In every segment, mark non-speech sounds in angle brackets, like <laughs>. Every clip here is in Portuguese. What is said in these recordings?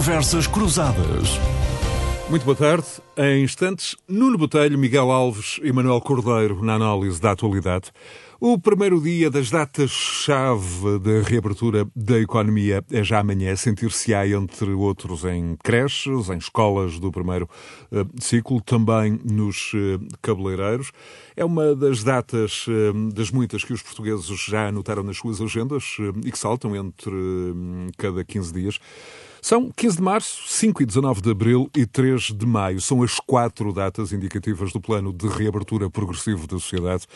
Conversas Cruzadas. Muito boa tarde. Em instantes, Nuno Botelho, Miguel Alves e Manuel Cordeiro na análise da atualidade. O primeiro dia das datas-chave da reabertura da economia é já amanhã. Sentir-se-á, entre outros, em creches, em escolas do primeiro uh, ciclo, também nos uh, cabeleireiros. É uma das datas uh, das muitas que os portugueses já anotaram nas suas agendas e que saltam entre cada 15 dias. São 15 de março, 5 e 19 de abril e 3 de maio. São as quatro datas indicativas do plano de reabertura progressivo da sociedade,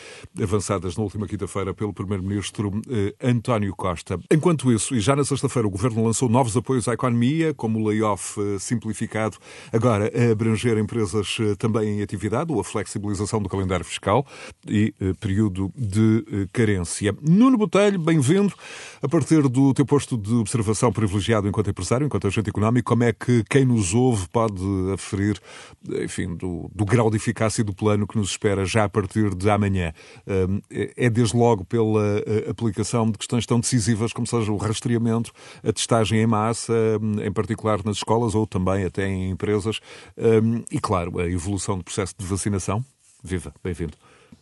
avançadas na última quinta-feira pelo Primeiro-Ministro eh, António Costa. Enquanto isso, e já na sexta-feira, o Governo lançou novos apoios à economia, como o layoff eh, simplificado, agora a abranger empresas eh, também em atividade, ou a flexibilização do calendário fiscal e eh, período de eh, carência. Nuno Botelho, bem-vindo. A partir do teu posto de observação privilegiado enquanto empresário, enquanto agente económico, como é que quem nos ouve pode aferir, enfim, do, do grau de eficácia do plano que nos espera já a partir de amanhã? É desde logo pela eh, aplicação de questões tão decisivas como seja o rastreamento, a testagem em massa, em particular nas escolas ou também até em empresas, e claro, a evolução do processo de vacinação? Viva, bem-vindo.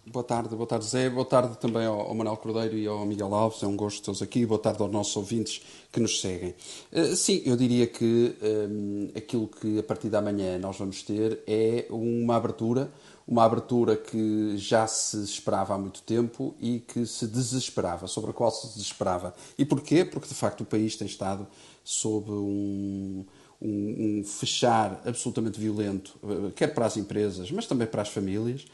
Boa tarde, boa tarde Zé, boa tarde também ao, ao Manuel Cordeiro e ao Miguel Alves, é um gosto tê-los aqui, boa tarde aos nossos ouvintes que nos seguem. Uh, sim, eu diria que um, aquilo que a partir da manhã nós vamos ter é uma abertura, uma abertura que já se esperava há muito tempo e que se desesperava, sobre a qual se desesperava. E porquê? Porque de facto o país tem estado sob um um, um, fechar absolutamente violento, eh, quer para as empresas, mas também para as famílias,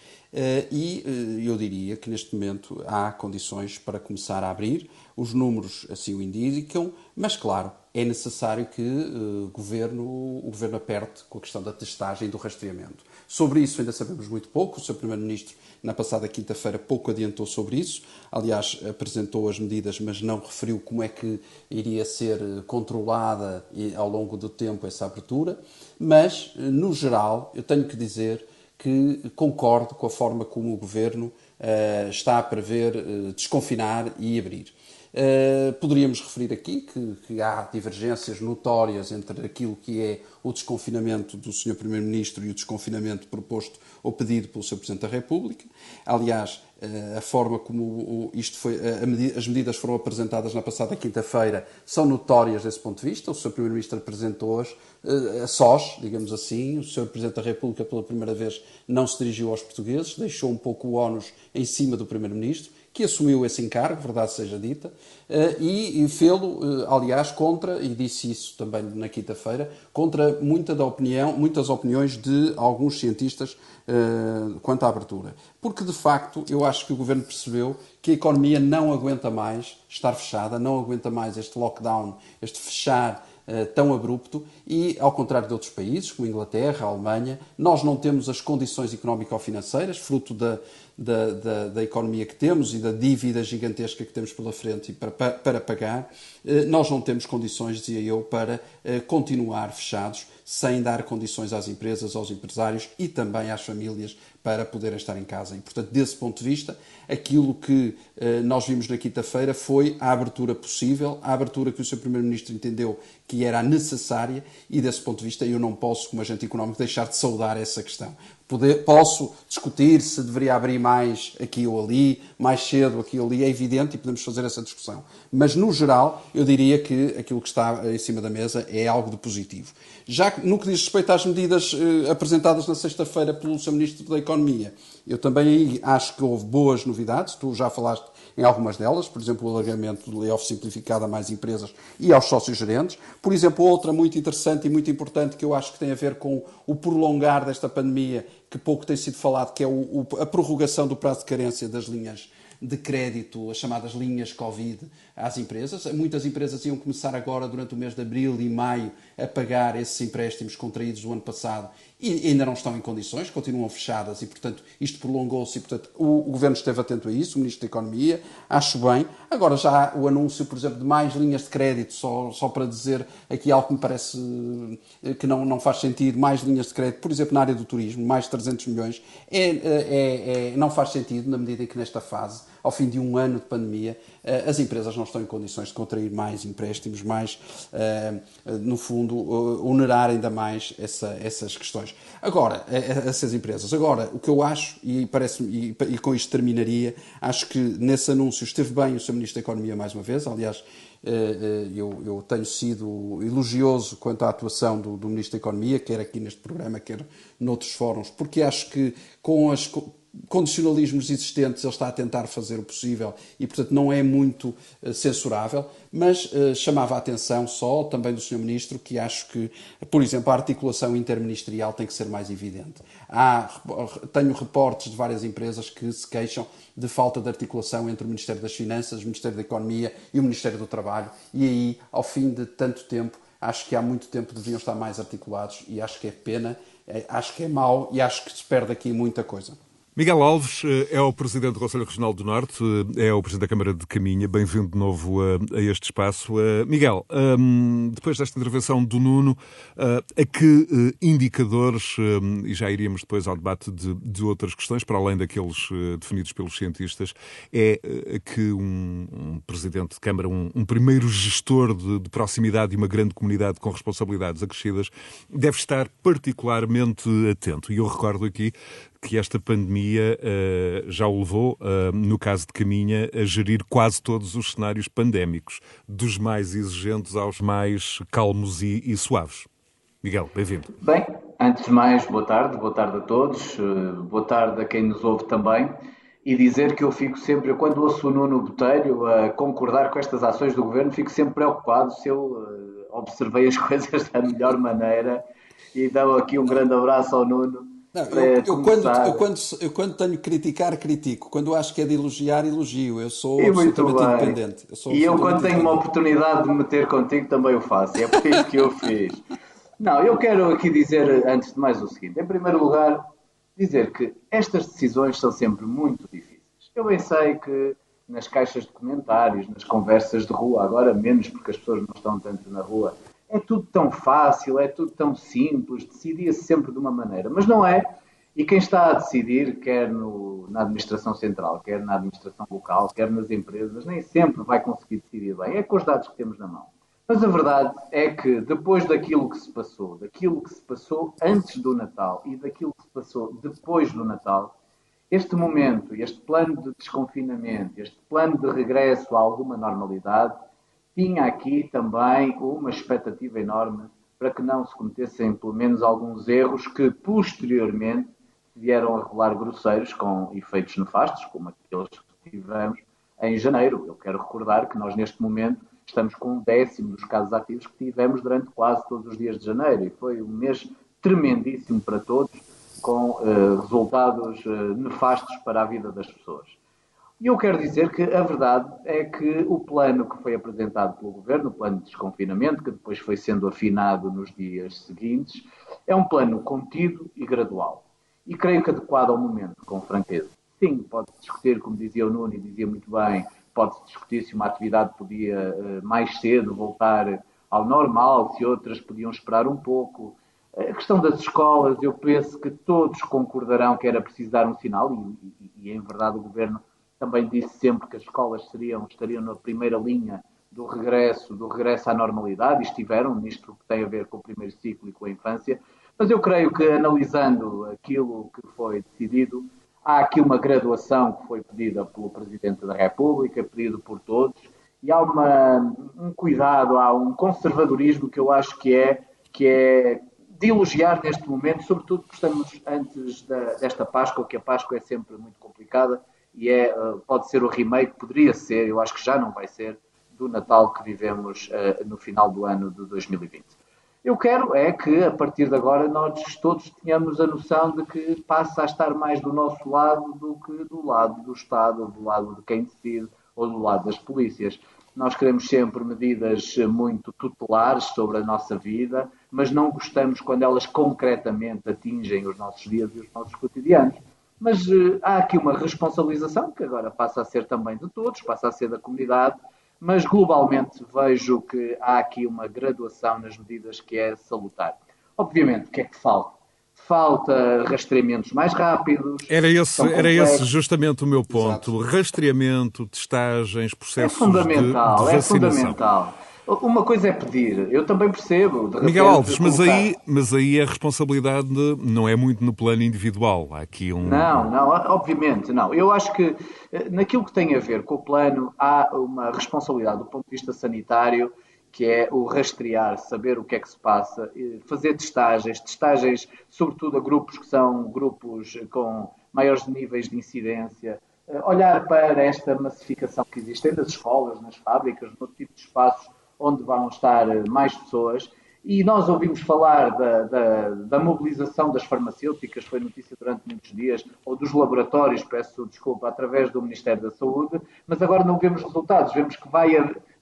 e eh, eu diria que neste momento há condições para começar a abrir, os números assim o indicam, mas claro, é necessário que o governo, o governo aperte com a questão da testagem e do rastreamento. Sobre isso ainda sabemos muito pouco, o Sr. Primeiro-Ministro na passada quinta-feira pouco adiantou sobre isso. Aliás, apresentou as medidas, mas não referiu como é que iria ser controlada ao longo do tempo essa abertura. Mas, no geral, eu tenho que dizer que concordo com a forma como o Governo uh, está a prever uh, desconfinar e abrir. Uh, poderíamos referir aqui que, que, há divergências notórias entre aquilo que é o desconfinamento do Sr. Primeiro-Ministro e o desconfinamento proposto ou pedido pelo Sr. Presidente da República. Aliás, a forma como isto foi, as medidas foram apresentadas na passada quinta-feira são notórias desse ponto de vista. O Sr. Primeiro-Ministro apresentou-as uh, a sós, digamos assim. O Sr. Presidente da República, pela primeira vez, não se dirigiu aos portugueses, deixou um pouco o ónus em cima do Primeiro-Ministro que assumiu esse encargo, verdade seja dita, eh, e fê-lo, eh, aliás, contra, e disse isso também na quinta-feira, contra muita da opinião, muitas opiniões de alguns cientistas eh, quanto à abertura. Porque, de facto, eu acho que o governo percebeu que a economia não aguenta mais estar fechada, não aguenta mais este lockdown, este fechar tão abrupto e, ao contrário de outros países, como Inglaterra, a Alemanha, nós não temos as condições económico-financeiras, fruto da, da, da, da, economia que temos e da dívida gigantesca que temos pela frente e para, para pagar, eh, nós não temos condições, dizia eu, para eh, continuar fechados sem dar condições às empresas, aos empresários e também às famílias para poderem estar em casa. E, portanto, desse ponto de vista, aquilo que eh, nós vimos na quinta-feira foi a abertura possível, a abertura que o Sr. Primeiro-Ministro entendeu que era necessária e, desse ponto de vista, eu não posso, como agente económico, deixar de saudar essa questão. Poder, posso discutir se deveria abrir mais aqui ou ali, mais cedo aqui ou ali, é evidente e podemos fazer essa discussão. Mas, no geral, eu diria que aquilo que está em cima da mesa é algo de positivo. Já no que diz respeito às medidas eh, apresentadas na sexta-feira pelo Sr. Ministro da Economia, eu também acho que houve boas novidades, tu já falaste em algumas delas, por exemplo, o alargamento do layoff simplificado a mais empresas e aos sócios gerentes. Por exemplo, outra muito interessante e muito importante que eu acho que tem a ver com o prolongar desta pandemia, que pouco tem sido falado, que é o, a prorrogação do prazo de carência das linhas de crédito, as chamadas linhas Covid, às empresas. Muitas empresas iam começar agora, durante o mês de abril e maio, a pagar esses empréstimos contraídos do ano passado e ainda não estão em condições, continuam fechadas e, portanto, isto prolongou-se e, portanto, o, o, Governo esteve atento a isso, o Ministro da Economia, acho bem. Agora já o anúncio, por exemplo, de mais linhas de crédito, só, só para dizer aqui algo que me parece eh, que não, não faz sentido, mais linhas de crédito, por exemplo, na área do turismo, mais 300 milhões, é, é, é, não faz sentido na medida em que nesta fase ao fim de um ano de pandemia, as empresas não estão em condições de contrair mais empréstimos, mais, no fundo, onerar ainda mais essa, essas questões. Agora, essas empresas. Agora, o que eu acho, e, parece e, e com isto terminaria, acho que nesse anúncio esteve bem o Sr. Ministro da Economia mais uma vez, aliás, eu, eu, tenho sido elogioso quanto à atuação do, do, Ministro da Economia, quer aqui neste programa, quer noutros fóruns, porque acho que com as condicionalismos existentes ele está a tentar fazer o possível e, portanto, não é muito uh, censurável, mas uh, chamava a atenção só também do Sr. Ministro que acho que, por exemplo, a articulação interministerial tem que ser mais evidente. Há, tenho reportes de várias empresas que se queixam de falta de articulação entre o Ministério das Finanças, o Ministério da Economia e o Ministério do Trabalho e aí, ao fim de tanto tempo, acho que há muito tempo deviam estar mais articulados e acho que é pena, é, acho que é mau e acho que se perde aqui muita coisa. Miguel Alves eh, é o Presidente do Conselho Regional do Norte, eh, é o Presidente da Câmara de Caminha. Bem-vindo de novo a, a, este espaço. Uh, Miguel, um, ehm, depois desta intervenção do Nuno, uh, a que uh, indicadores, e já iríamos depois ao debate de, de outras questões, para além daqueles definidos pelos cientistas, é que um, um, Presidente de Câmara, um, um primeiro gestor de, de proximidade de uma grande comunidade com responsabilidades acrescidas, deve estar particularmente atento. E eu recordo aqui que esta pandemia uh, já o levou, uh, no caso de Caminha, a gerir quase todos os cenários pandémicos, dos mais exigentes aos mais calmos e, e suaves. Miguel, bem-vindo. Bem, antes de mais, boa tarde, boa tarde a todos, uh, boa tarde a quem nos ouve também. E dizer que eu fico sempre, quando ouço o Nuno Botelho a concordar com estas ações do governo, fico sempre preocupado se eu observei as <laughs> coisas da melhor maneira. E dou aqui um grande abraço ao Nuno não, eu, eu, quando, eu, quando, eu, quando, tenho que criticar, critico. Quando acho que é de elogiar, elogio. Eu sou e absolutamente independente. Eu e eu, quando tenho uma oportunidade de meter contigo, também o faço. É por isso que eu fiz. Não, eu quero aqui dizer, antes de mais, o seguinte. Em primeiro lugar, dizer que estas decisões são sempre muito difíceis. Eu bem sei que nas caixas de comentários, nas conversas de rua, agora menos porque as pessoas não estão tanto na rua, é tudo tão fácil, é tudo tão simples, decidia-se sempre de uma maneira, mas não é. E quem está a decidir, quer no, na administração central, quer na administração local, quer nas empresas, nem sempre vai conseguir decidir bem. É com os dados que temos na mão. Mas a verdade é que depois daquilo que se passou, daquilo que se passou antes do Natal e daquilo que se passou depois do Natal, este momento, este plano de desconfinamento, este plano de regresso a alguma normalidade, tinha aqui também uma expectativa enorme para que não se cometessem pelo menos alguns erros que posteriormente vieram a revelar grosseiros com efeitos nefastos, como aqueles que tivemos em janeiro. Eu quero recordar que nós neste momento estamos com um décimo dos casos ativos que tivemos durante quase todos os dias de janeiro e foi um mês tremendíssimo para todos, com uh, resultados uh, nefastos para a vida das pessoas. E eu quero dizer que a verdade é que o plano que foi apresentado pelo governo, o plano de desconfinamento, que depois foi sendo afinado nos dias seguintes, é um plano contido e gradual. E creio que adequado ao momento, com franqueza. Sim, pode-se discutir, como dizia o Nuno e dizia muito bem, pode-se discutir se uma atividade podia eh, mais cedo voltar ao normal, se outras podiam esperar um pouco. A questão das escolas, eu penso que todos concordarão que era preciso dar um sinal, e, e, e em verdade o governo também disse sempre que as escolas seriam, estariam na primeira linha do regresso, do regresso à normalidade, e estiveram nisto que tem a ver com o primeiro ciclo e com a infância. Mas eu creio que, analisando aquilo que foi decidido, há aqui uma graduação que foi pedida pelo Presidente da República, pedido por todos, e há uma, um cuidado, há um conservadorismo que eu acho que é, que é de elogiar neste momento, sobretudo porque estamos antes da, desta Páscoa, que a Páscoa é sempre muito complicada, e é, eh, pode ser o remake, poderia ser, eu acho que já não vai ser, do Natal que vivemos uh, no final do ano de 2020. Eu quero é que, a partir de agora, nós todos tenhamos a noção de que passa a estar mais do nosso lado do que do lado do Estado, ou do lado de quem decide, ou do lado das polícias. Nós queremos sempre medidas muito tutelares sobre a nossa vida, mas não gostamos quando elas concretamente atingem os nossos dias e os nossos cotidianos. Mas uh, há aqui uma responsabilização que agora passa a ser também de todos, passa a ser da comunidade, mas globalmente vejo que há aqui uma graduação nas medidas que é salutar. Obviamente, o que é que falta? falta rastreamentos mais rápidos. Era esse, era esse justamente o meu ponto. Exato. Rastreamento, testagens, processos é fundamental, de, de É fundamental. Uma coisa é pedir, eu também percebo. Miguel Alves, mas aí, mas aí a responsabilidade não é muito no plano individual. Há aqui um. Não, não, obviamente não. Eu acho que eh, naquilo que tem a ver com o plano, há uma responsabilidade do ponto de vista sanitário que é o rastrear, saber o que é que se passa, fazer testagens, testagens sobretudo a grupos que são grupos com maiores níveis de incidência, eh, olhar para esta massificação que existe nas escolas, nas fábricas, no tipo de espaços onde vão estar eh, mais pessoas. E nós ouvimos falar da, da, da, mobilização das farmacêuticas, foi notícia durante muitos dias, ou dos laboratórios, peço desculpa, através do Ministério da Saúde, mas agora não vemos resultados. Vemos que vai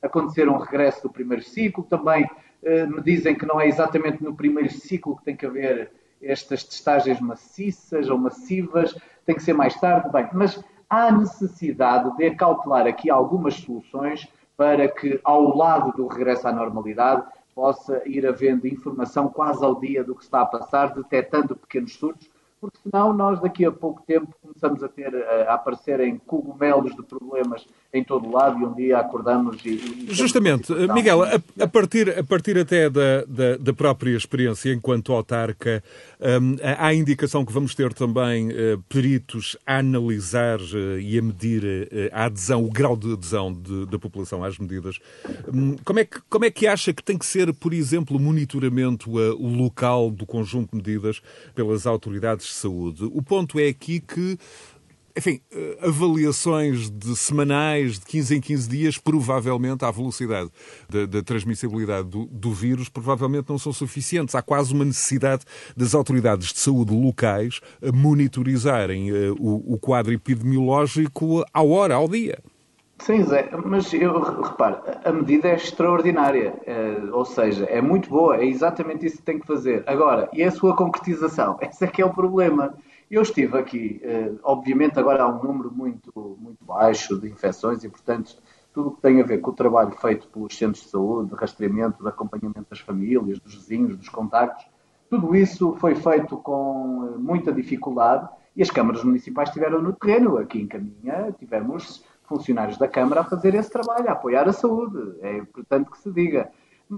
acontecer um regresso do primeiro ciclo. Também eh, me dizem que não é exatamente no primeiro ciclo que tem que haver estas testagens maciças ou massivas, tem que ser mais tarde. Bem, mas há necessidade de acautelar aqui algumas soluções para que, ao lado do regresso à normalidade, possa ir havendo informação quase ao dia do que está a passar, detectando pequenos surtos, porque senão nós daqui a pouco tempo começamos a ter a aparecerem cogumelos de problemas em todo o lado e um dia acordamos e... e Justamente, Miguel, a, a, partir, a partir até da, da, da própria experiência enquanto autarca, um, há a indicação que vamos ter também uh, peritos a analisar uh, e a medir uh, a adesão, o grau de adesão de, da população às medidas. Um, como, é que, como é que acha que tem que ser, por exemplo, o monitoramento local do conjunto de medidas pelas autoridades de saúde? O ponto é aqui que enfim, eh, avaliações de semanais, de 15 em 15 dias, provavelmente, à velocidade da, da transmissibilidade do, do, vírus, provavelmente não são suficientes. Há quase uma necessidade das autoridades de saúde locais monitorizarem uh, o, o quadro epidemiológico à hora, ao dia. Sim, Zé, mas eu reparo, a medida é extraordinária, é, ou seja, é muito boa, é exatamente isso que tem que fazer. Agora, e a sua concretização? <laughs> Esse é que é o problema. Eu estive aqui, eh, obviamente agora há um número muito, muito baixo de infecções e, portanto, tudo o que tem a ver com o trabalho feito pelos centros de saúde, de rastreamento, de acompanhamento das famílias, dos vizinhos, dos contactos, tudo isso foi feito com eh, muita dificuldade e as câmaras municipais estiveram no terreno. Aqui em Caminha tivemos funcionários da Câmara a fazer esse trabalho, a apoiar a saúde. É importante que se diga.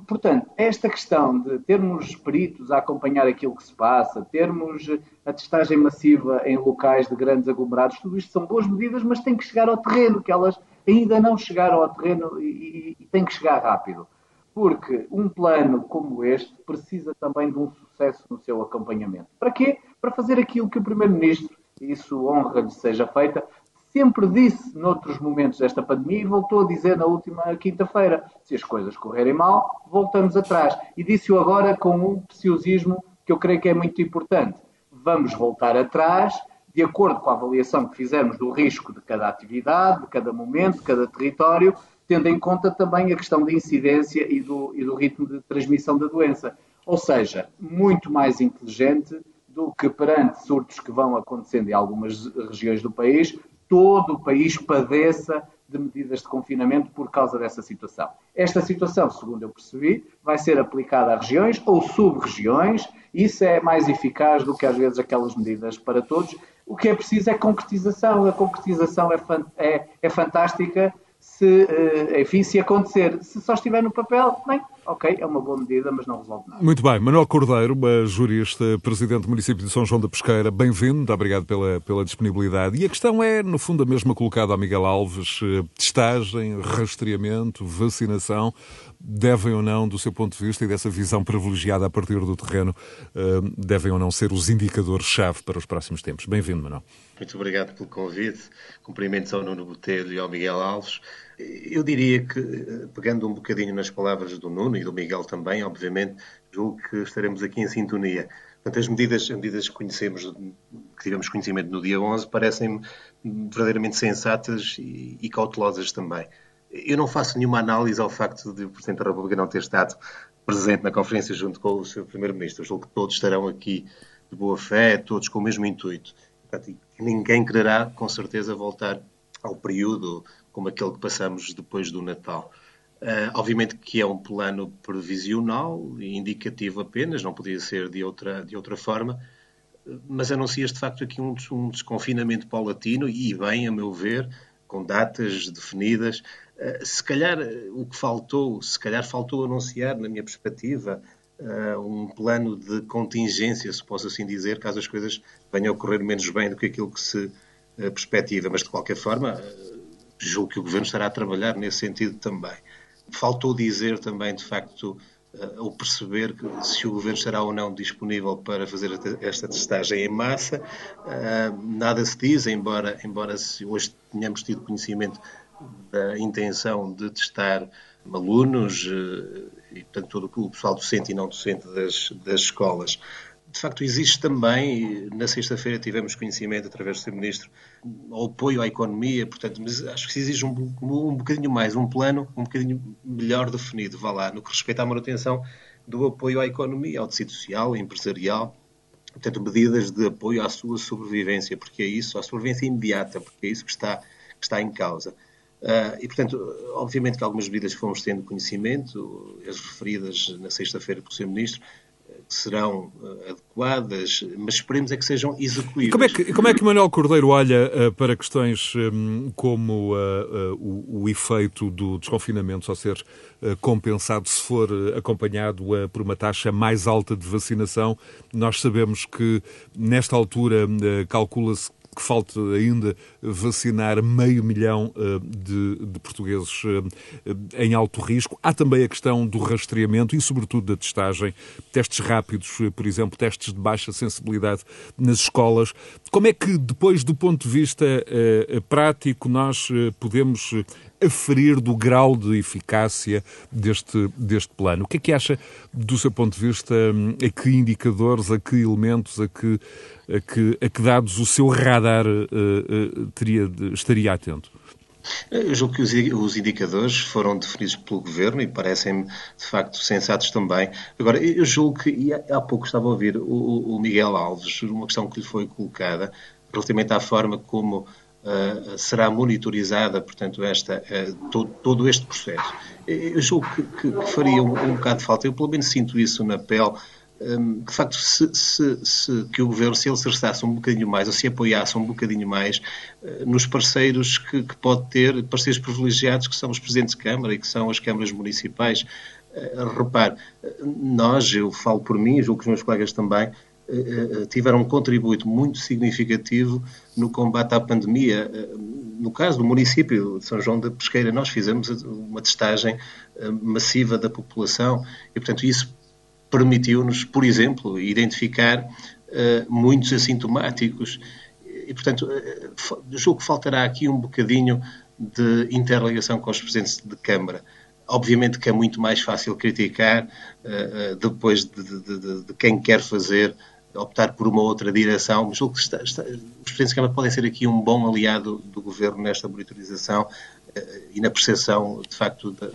Portanto, esta questão de termos peritos a acompanhar aquilo que se passa, termos a testagem massiva em locais de grandes aglomerados, tudo isto são boas medidas, mas tem que chegar ao terreno, que elas ainda não chegaram ao terreno e, e, e tem que chegar rápido. Porque um plano como este precisa também de um sucesso no seu acompanhamento. Para quê? Para fazer aquilo que o Primeiro-Ministro, isso honra-lhe seja feita, sempre disse noutros momentos desta pandemia e voltou a dizer na última quinta-feira: se as coisas correrem mal, voltamos atrás. E disse-o agora com um preciosismo que eu creio que é muito importante. Vamos voltar atrás, de acordo com a avaliação que fizermos do risco de cada atividade, de cada momento, de cada território, tendo em conta também a questão da incidência e do, e do ritmo de transmissão da doença. Ou seja, muito mais inteligente do que perante surtos que vão acontecendo em algumas regiões do país, todo o país padeça de medidas de confinamento por causa dessa situação. Esta situação, segundo eu percebi, vai ser aplicada a regiões ou sub-regiões, isso é mais eficaz do que às vezes aquelas medidas para todos. O que é preciso é concretização. A concretização é, é, é fantástica se, eh, enfim, se acontecer. Se só estiver no papel, bem, ok, é uma boa medida, mas não resolve nada. Muito bem. Manuel Cordeiro, jurista, presidente do município de São João da Pesqueira, bem-vindo, obrigado pela, pela disponibilidade. E a questão é, no fundo, a mesma colocada ao Miguel Alves, eh, testagem, rastreamento, vacinação, devem ou não, do seu ponto de vista e dessa visão privilegiada a partir do terreno, eh, devem ou não ser os indicadores-chave para os próximos tempos. Bem-vindo, Manuel. Muito obrigado pelo convite. Cumprimentos ao Nuno Botelho e ao Miguel Alves. Eu diria que, pegando um bocadinho nas palavras do Nuno e do Miguel também, obviamente, julgo que estaremos aqui em sintonia. Portanto, as medidas, as medidas que conhecemos, que tivemos conhecimento no dia 11, parecem verdadeiramente sensatas e, e cautelosas também. Eu não faço nenhuma análise ao facto de o Presidente da República não ter estado presente na conferência junto com o seu Primeiro-Ministro. Julgo que todos estarão aqui de boa fé, todos com o mesmo intuito. Portanto, ninguém quererá, com certeza, voltar ao período como aquele que passamos depois do Natal. Uh, obviamente que é um plano previsional, indicativo apenas, não podia ser de outra, de outra forma, mas anuncia-se de facto aqui um, um desconfinamento paulatino e bem, a meu ver, com datas definidas. Eh, se calhar o que faltou, se calhar faltou anunciar, na minha perspectiva, eh, um plano de contingência, se posso assim dizer, caso as coisas venham a correr menos bem do que aquilo que se perspectiva. Mas, de qualquer forma, julgo que o Governo estará a trabalhar nesse sentido também. Faltou dizer também, de facto, uh, ou perceber se o Governo estará ou não disponível para fazer esta testagem em massa. Uh, nada se diz, embora, embora hoje tenhamos tido conhecimento da intenção de testar alunos uh, e, portanto, todo o pessoal docente e não docente das, das escolas de facto, existe também, na sexta-feira tivemos conhecimento, através do Sr. Ministro, o apoio à economia, portanto, mas acho que se exige um, um bocadinho mais, um plano um bocadinho melhor definido, vá lá, no que respeita à manutenção do apoio à economia, ao tecido social, empresarial, portanto, medidas de apoio à sua sobrevivência, porque é isso, à sobrevivência imediata, porque é isso que está, que está em causa. Uh, e, portanto, obviamente que algumas medidas fomos tendo conhecimento, as referidas na sexta-feira pelo Sr. Ministro, serão uh, adequadas, mas esperemos é que sejam execuíveis. Como é que, como é que Manuel Cordeiro olha uh, para questões um, como o, o, efeito do desconfinamento só ser compensado se for acompanhado por uma taxa mais alta de vacinação? Nós sabemos que, nesta altura, calcula-se que falta ainda vacinar meio milhão eh, de, de portugueses eh, em alto risco. Há também a questão do rastreamento e, sobretudo, da testagem. Testes rápidos, eh, por exemplo, testes de baixa sensibilidade nas escolas. Como é que, depois do ponto de vista prático, nós podemos aferir do grau de eficácia deste, deste plano. O que é que acha, do seu ponto de vista, hum, a que indicadores, a que elementos, a que, a que, a que dados o seu radar uh, uh, teria, estaria atento? Eu julgo que os indicadores foram definidos pelo Governo e parecem de facto sensatos também. Agora, eu julgo que, e há pouco estava a ouvir o Miguel Alves, uma questão que lhe foi colocada, relativamente à forma como uh, será monitorizada, portanto, esta, uh, todo, todo, este processo. Eu julgo que, que, que faria um, um, bocado de falta, eu pelo menos sinto isso na pele, um, de facto, se, se, se, que o Governo, se ele se um bocadinho mais, ou se apoiasse um bocadinho mais uh, nos parceiros que, que, pode ter, parceiros privilegiados, que são os Presidentes de Câmara e que são as câmaras municipais. Repare, nós, eu falo por mim, julgo que os meus colegas também, eh, eh, tiveram um contributo muito significativo no combate à pandemia. Eh, no caso do município de São João da Pesqueira, nós fizemos uma testagem massiva da população e, portanto, isso permitiu-nos, por exemplo, identificar muitos assintomáticos. E, portanto, julgo que faltará aqui um bocadinho de interligação com os presidentes de Câmara. Obviamente que é muito mais fácil criticar uh, depois de, de, de, de, quem quer fazer optar por uma outra direção, mas julgo que está, está, os presidentes de Câmara podem ser aqui um bom aliado do Governo nesta monitorização uh, e na percepção, de facto, de,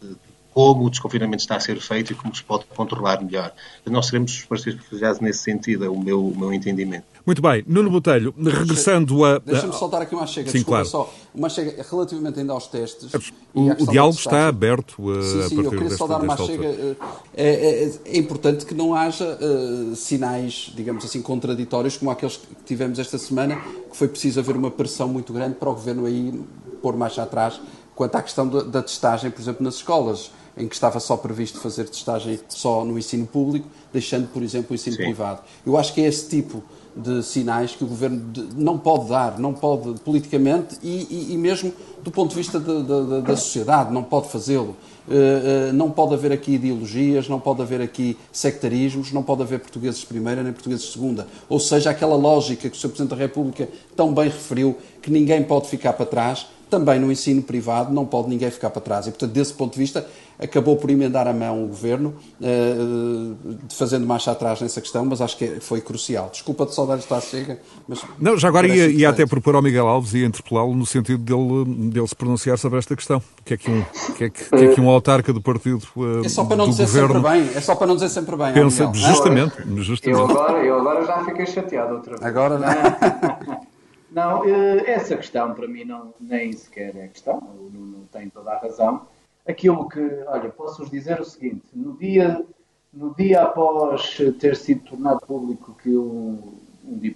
de, como o desconfinamento está a ser feito e como se pode controlar melhor. Nós seremos os parceiros privilegiados nesse sentido, é o meu, o meu entendimento. Muito bem. Nuno Botelho, regressando a... Deixa-me soltar aqui uma chega. Sim, claro. só. Uma chega relativamente ainda aos testes. O, o diálogo está aberto a, sim, sim, a eu queria só dar uma chega. Eh, é, é, é, importante que não haja uh, sinais, digamos assim, contraditórios como aqueles que tivemos esta semana, que foi preciso haver uma pressão muito grande para o Governo aí pôr marcha atrás quanto à questão da, da testagem, por exemplo, nas escolas em que estava só previsto fazer testagem só no ensino público, deixando, por exemplo, o ensino Sim. privado. Eu acho que é esse tipo de sinais que o governo não pode dar, não pode politicamente e, e, e mesmo do ponto de vista de, de, da sociedade, não pode fazê-lo. Uh, uh, não pode haver aqui ideologias, não pode haver aqui sectarismos, não pode haver portugueses de primeira nem portugueses de segunda. Ou seja, aquela lógica que o Sr. Presidente da República tão bem referiu, que ninguém pode ficar para trás, também no ensino privado não pode ninguém ficar para trás. E, portanto, desse ponto de vista, acabou por emendar a mão o Governo, uh, fazendo marcha atrás nessa questão, mas acho que foi crucial. Desculpa de saudades estar chega, mas... Não, já agora ia, ia até propor ao Miguel Alves e interpelá-lo no sentido dele, dele se pronunciar sobre esta questão. que é que um, que é que, que, é que um autarca do partido uh, É só para não dizer governo sempre bem, é só para não dizer sempre bem. Pensa, justamente, justamente. Eu agora, eu agora já fiquei chateado outra vez. Agora não. <laughs> Não, eh, essa questão para mim não, nem sequer é questão, não, não tem toda a razão. Aquilo que, olha, posso-vos dizer o seguinte: no dia, no dia após ter sido tornado público que o,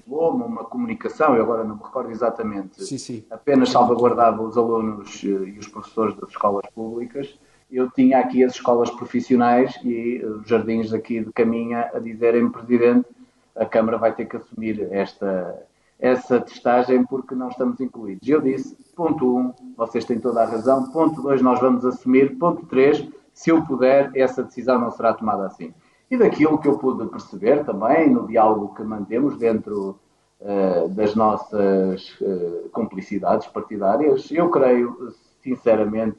como uma comunicação, eu agora não me recordo exatamente, sim, sim. apenas salvaguardava os alunos e os professores das escolas públicas, eu tinha aqui as escolas profissionais e os jardins aqui de Caminha a dizerem, Presidente, a Câmara vai ter que assumir esta, essa testagem porque não estamos incluídos. Eu disse, ponto 1, um, vocês têm toda a razão, ponto 2, nós vamos assumir, ponto 3, se eu puder, essa decisão não será tomada assim. E daquilo que eu pude perceber também, no diálogo que mantemos dentro uh, das nossas uh, cumplicidades partidárias, eu creio, sinceramente,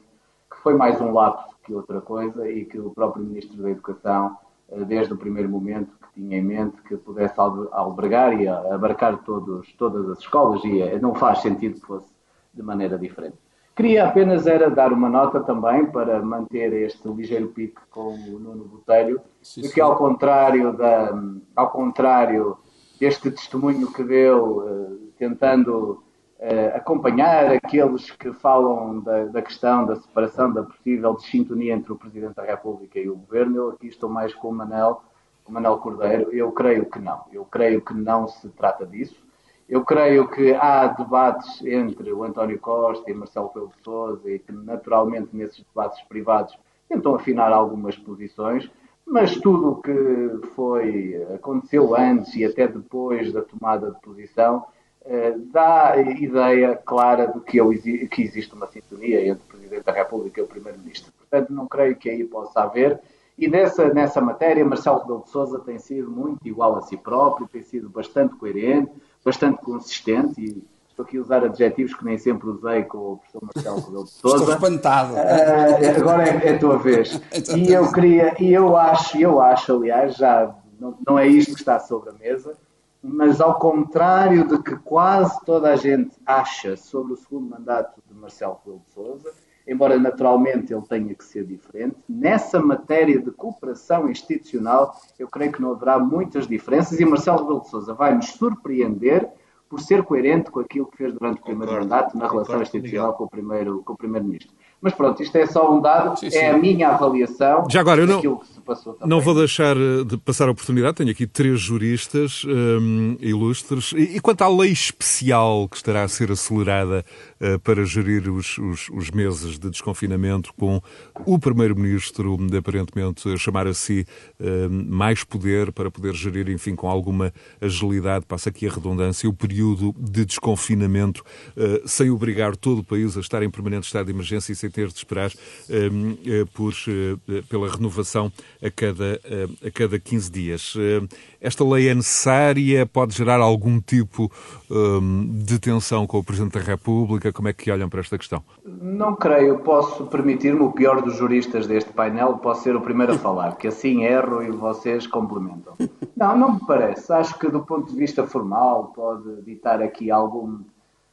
que foi mais um lapso que outra coisa e que o próprio Ministro da Educação, uh, desde o primeiro momento, tinha em mente que pudesse albergar e abarcar todos, todas as escolas e não faz sentido que fosse de maneira diferente. Queria apenas era dar uma nota também para manter este ligeiro pique com o Nuno Botelho, sim, que ao contrário, da, ao contrário deste testemunho que deu, uh, tentando uh, acompanhar aqueles que falam da, da, questão da separação, da possível desintonia entre o Presidente da República e o Governo, eu aqui estou mais com o Manel, o Manel Cordeiro, eu creio que não. Eu creio que não se trata disso. Eu creio que há debates entre o António Costa e Marcelo Pelo Sousa e que, naturalmente, nesses debates privados tentam afinar algumas posições, mas tudo o que foi, aconteceu antes e até depois da tomada de posição eh, dá ideia clara de que, eu, que existe uma sintonia entre o Presidente da República e o Primeiro-Ministro. Portanto, não creio que aí possa haver. E nessa, nessa matéria, Marcelo Rebelo de Sousa tem sido muito igual a si próprio, tem sido bastante coerente, bastante consistente e estou aqui a usar adjetivos que nem sempre usei com o professor Marcelo Rebelo de Sousa. Estou espantado. Uh, agora é, é, a tua vez. <laughs> e eu queria, e eu acho, eu acho, aliás, já não, não é isto que está sobre a mesa, mas ao contrário de que quase toda a gente acha sobre o segundo mandato de Marcelo Rebelo de Sousa, embora naturalmente ele tenha que ser diferente, nessa matéria de cooperação institucional, eu creio que não haverá muitas diferenças e Marcelo Rebelo de Sousa vai nos surpreender por ser coerente com aquilo que fez durante o primeiro concordo, mandato na relação institucional com o primeiro com o primeiro-ministro. Mas pronto, isto é só um dado, sim, sim. é a minha avaliação Já agora, eu não, que se passou também. Não vou deixar eh, de passar a oportunidade, tenho aqui três juristas um, ilustres. E, e, quanto à lei especial que estará a ser acelerada uh, para gerir os, os, os, meses de desconfinamento, com o Primeiro-Ministro aparentemente a chamar a si uh, mais poder para poder gerir, enfim, com alguma agilidade, passa aqui a redundância, o período de desconfinamento, uh, sem obrigar todo o país a estar em permanente estado de emergência e sem ter de esperar eh, por, eh, pela renovação a cada, eh, a cada 15 dias. Esta lei é necessária? Pode gerar algum tipo de tensão com o Presidente da República? Como é que olham para esta questão? Não creio. Posso permitir-me, o pior dos juristas deste painel, posso ser o primeiro a falar, que assim erro e vocês complementam. Não, não me parece. Acho que do ponto de vista formal pode ditar aqui algum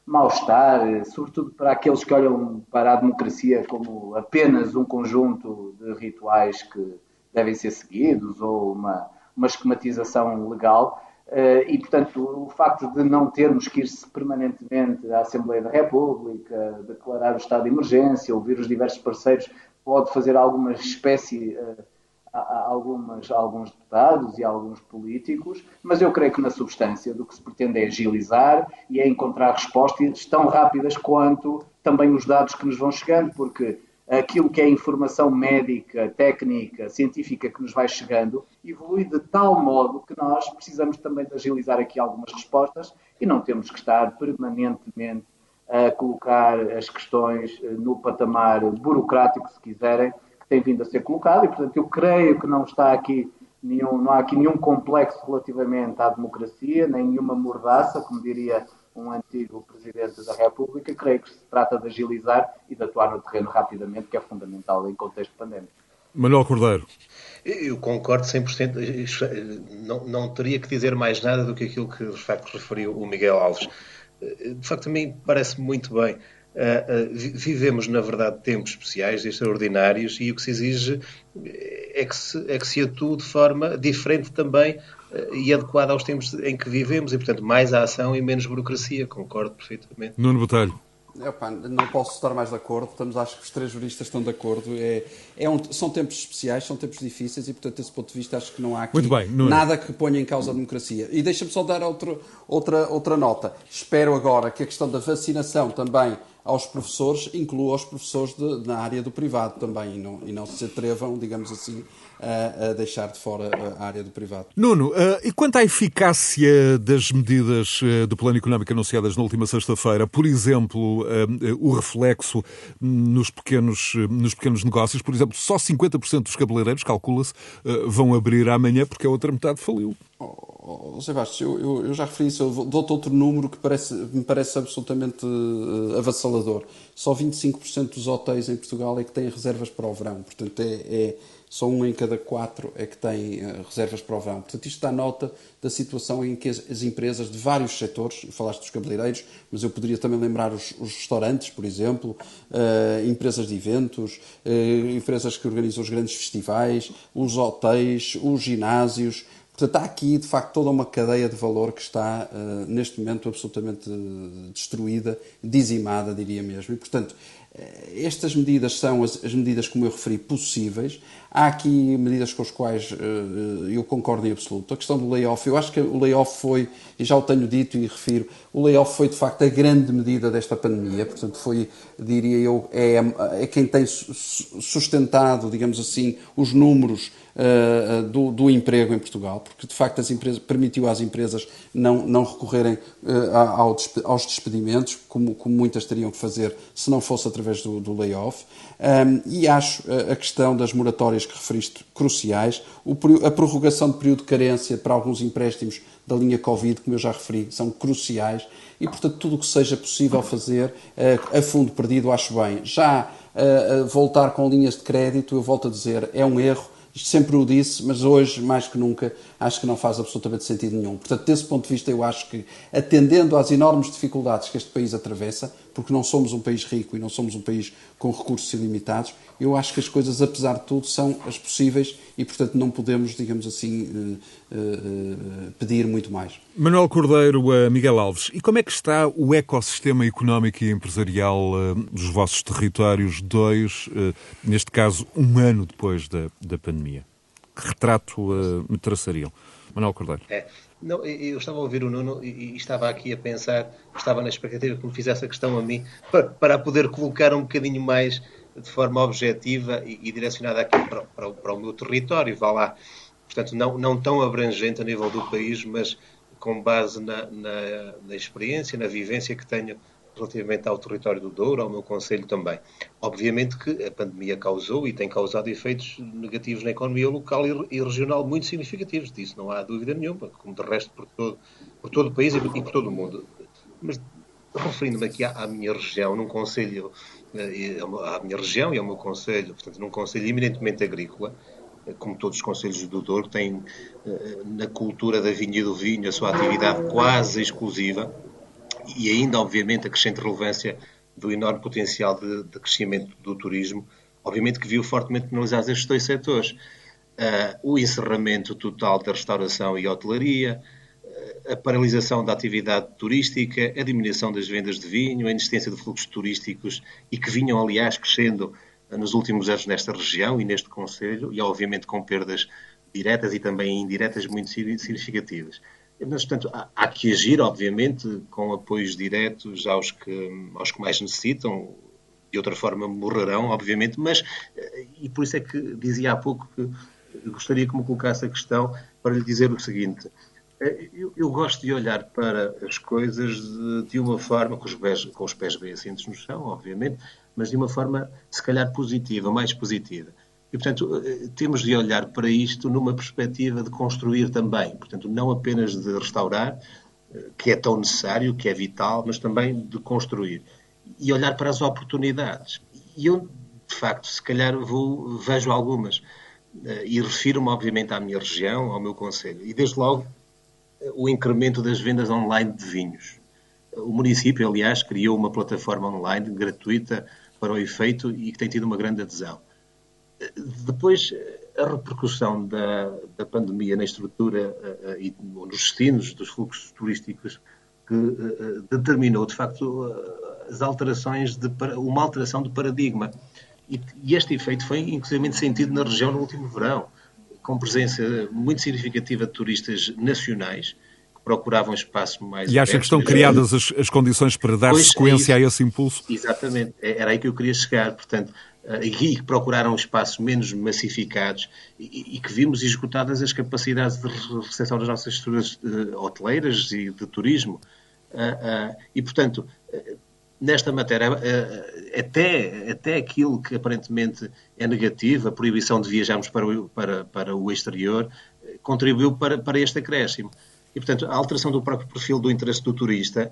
mal-estar, sobretudo para aqueles que olham para a democracia como apenas um conjunto de rituais que devem ser seguidos ou uma, uma esquematização legal. Eh, e, portanto, o facto de não termos que ir permanentemente à Assembleia da República, declarar o estado de emergência, ouvir os diversos parceiros, pode fazer alguma espécie eh, a, algumas, a alguns deputados e a alguns políticos, mas eu creio que na substância do que se pretende é agilizar e é encontrar respostas tão rápidas quanto também os dados que nos vão chegando, porque aquilo que é informação médica, técnica, científica que nos vai chegando evolui de tal modo que nós precisamos também de agilizar aqui algumas respostas e não temos que estar permanentemente a colocar as questões eh, no patamar burocrático, se quiserem, tem vindo a ser colocado. E, portanto, eu creio que não está aqui nenhum, não há aqui nenhum complexo relativamente à democracia, nem nenhuma mordaça, como diria um antigo Presidente da República. Creio que se trata de agilizar e de atuar no terreno rapidamente, que é fundamental em contexto pandémico. Manuel Cordeiro. Eu concordo 100%. Não, não teria que dizer mais nada do que aquilo que de facto referiu o Miguel Alves. De facto, a mim parece muito bem. Uh, uh, vivemos, na verdade, tempos especiais, extraordinários, e o que se exige é que se, é que se atue de forma diferente também e adequada aos tempos em que vivemos, e, portanto, mais ação e menos burocracia. Concordo perfeitamente. Nuno Botelho. Epá, não posso estar mais de acordo. Estamos, acho que os três juristas estão de acordo. É, é um, são tempos especiais, são tempos difíceis e, portanto, desse ponto de vista, acho que não há aqui bem, nada que ponha em causa a democracia. E deixa-me só dar outro, outra, outra nota. Espero agora que a questão da vacinação também aos professores inclua os professores de, na área do privado também e não, e não se atrevam, digamos assim, a, deixar de fora a área do privado. Nuno, uh, e quanto à eficácia das medidas uh, do plano económico anunciadas na última sexta-feira, por exemplo, uh, o reflexo nos pequenos, nos pequenos negócios, por exemplo, só 50% dos cabeleireiros, calcula-se, vão abrir amanhã porque a outra metade faliu. Oh, oh, Sebastião, eu, eu, eu, já referi isso, eu dou-te outro número que parece, me parece absolutamente uh, avassalador. Só 25% dos hotéis em Portugal é que têm reservas para o verão. Portanto, é, é só um em cada quatro é que tem uh, reservas para o verão. Portanto, isto dá nota da situação em que as, as, empresas de vários setores, falaste dos cabeleireiros, mas eu poderia também lembrar os, os restaurantes, por exemplo, uh, empresas de eventos, empresas que organizam os grandes festivais, os hotéis, os ginásios, Portanto, há aqui, de facto, toda uma cadeia de valor que está, uh, neste momento, absolutamente destruída, dizimada, diria mesmo. E, portanto, eh, estas medidas são as, as, medidas, como eu referi, possíveis. Há aqui medidas com as quais uh, eu concordo em absoluto. A questão do layoff, eu acho que o layoff foi, e já o tenho dito e refiro, o layoff foi de facto a grande medida desta pandemia. Portanto, foi, diria eu, é, é quem tem sustentado, digamos assim, os números uh, do, do, emprego em Portugal, porque de facto as empresas, permitiu às empresas não, não recorrerem uh, ao, aos despedimentos, como, como muitas teriam que fazer se não fosse através do, do layoff. Um, e acho a questão das moratórias que referiste cruciais, a prorrogação de período de carência para alguns empréstimos da linha Covid, como eu já referi, são cruciais e, portanto, tudo o que seja possível fazer a fundo perdido, acho bem. Já voltar com linhas de crédito, eu volto a dizer, é um erro sempre o disse, mas hoje, mais que nunca, acho que não faz absolutamente sentido nenhum. Portanto, desse ponto de vista, eu acho que, atendendo às enormes dificuldades que este país atravessa, porque não somos um país rico e não somos um país com recursos ilimitados, eu acho que as coisas, apesar de tudo, são as possíveis e, portanto, não podemos, digamos assim, eh, eh, pedir muito mais. Manuel Cordeiro, Miguel Alves, e como é que está o ecossistema económico e empresarial eh, dos vossos territórios, dois, neste caso, um ano depois da, da pandemia? Que retrato me traçariam? Manuel Cordeiro. É. Não, eu estava a ouvir o Nuno e, estava aqui a pensar, estava na expectativa que me fizesse a questão a mim, para, para poder colocar um bocadinho mais de forma objetiva e, e direcionada aqui para, para, para, o meu território, vá lá. Portanto, não, não tão abrangente a nível do país, mas com base na, na, na experiência, na vivência que tenho relativamente ao território do Douro, ao meu Conselho também. Obviamente que a pandemia causou e tem causado efeitos negativos na economia local e regional muito significativos, disso não há dúvida nenhuma, como de resto por todo, por todo o país e por todo o mundo. Mas referindo-me aqui à, à, minha região, num Conselho, à minha região e ao meu Conselho, portanto, num Conselho eminentemente agrícola, eh, como todos os conselhos do Douro, têm eh, na cultura da vinha e do vinho a sua atividade quase exclusiva, e ainda, obviamente, a crescente relevância do enorme potencial de, de crescimento do turismo, obviamente que viu fortemente penalizados estes dois setores. Uh, o encerramento total da restauração e hotelaria, a paralisação da atividade turística, a diminuição das vendas de vinho, a inexistência de fluxos turísticos e que vinham, aliás, crescendo uh, nos últimos anos nesta região e neste Conselho, e obviamente com perdas diretas e também indiretas muito significativas. Mas, portanto, há, há, que agir, obviamente, com apoios diretos aos que, aos que mais necessitam, de outra forma morrerão, obviamente, mas, e por isso é que dizia há pouco que gostaria que me colocasse a questão para lhe dizer o seguinte. Eu, eu gosto de olhar para as coisas de, de uma forma, com os, pés, com os pés bem assentos no chão, obviamente, mas de uma forma, se calhar, positiva, mais positiva. E, portanto, eh, temos de olhar para isto numa perspectiva de construir também. Portanto, não apenas de restaurar, eh, que é tão necessário, que é vital, mas também de construir. E olhar para as oportunidades. E eu, de facto, se calhar vou, vejo algumas. Eh, e refiro-me, obviamente, à minha região, ao meu conselho. E, desde logo, o incremento das vendas online de vinhos. O município, aliás, criou uma plataforma online gratuita para o efeito e que tem tido uma grande adesão. Depois, a repercussão da, da pandemia na estrutura uh, e nos destinos dos fluxos turísticos que uh, determinou, de facto, as alterações de uma alteração de paradigma. E, este efeito foi inclusivamente sentido na região no último verão, com presença muito significativa de turistas nacionais que procuravam espaço mais. E acha que estão criadas as, as condições para dar pois, sequência é a esse impulso? Exatamente, é, era aí que eu queria chegar. Portanto, eh, e que procuraram espaços menos massificados e, e, que vimos esgotadas as capacidades de recepção das nossas estruturas uh, hoteleiras e de turismo. Uh, e, portanto, nesta matéria, até, até aquilo que aparentemente é negativo, a proibição de viajarmos para o, para, para o exterior, contribuiu para, para este acréscimo. E, portanto, a alteração do próprio perfil do interesse do turista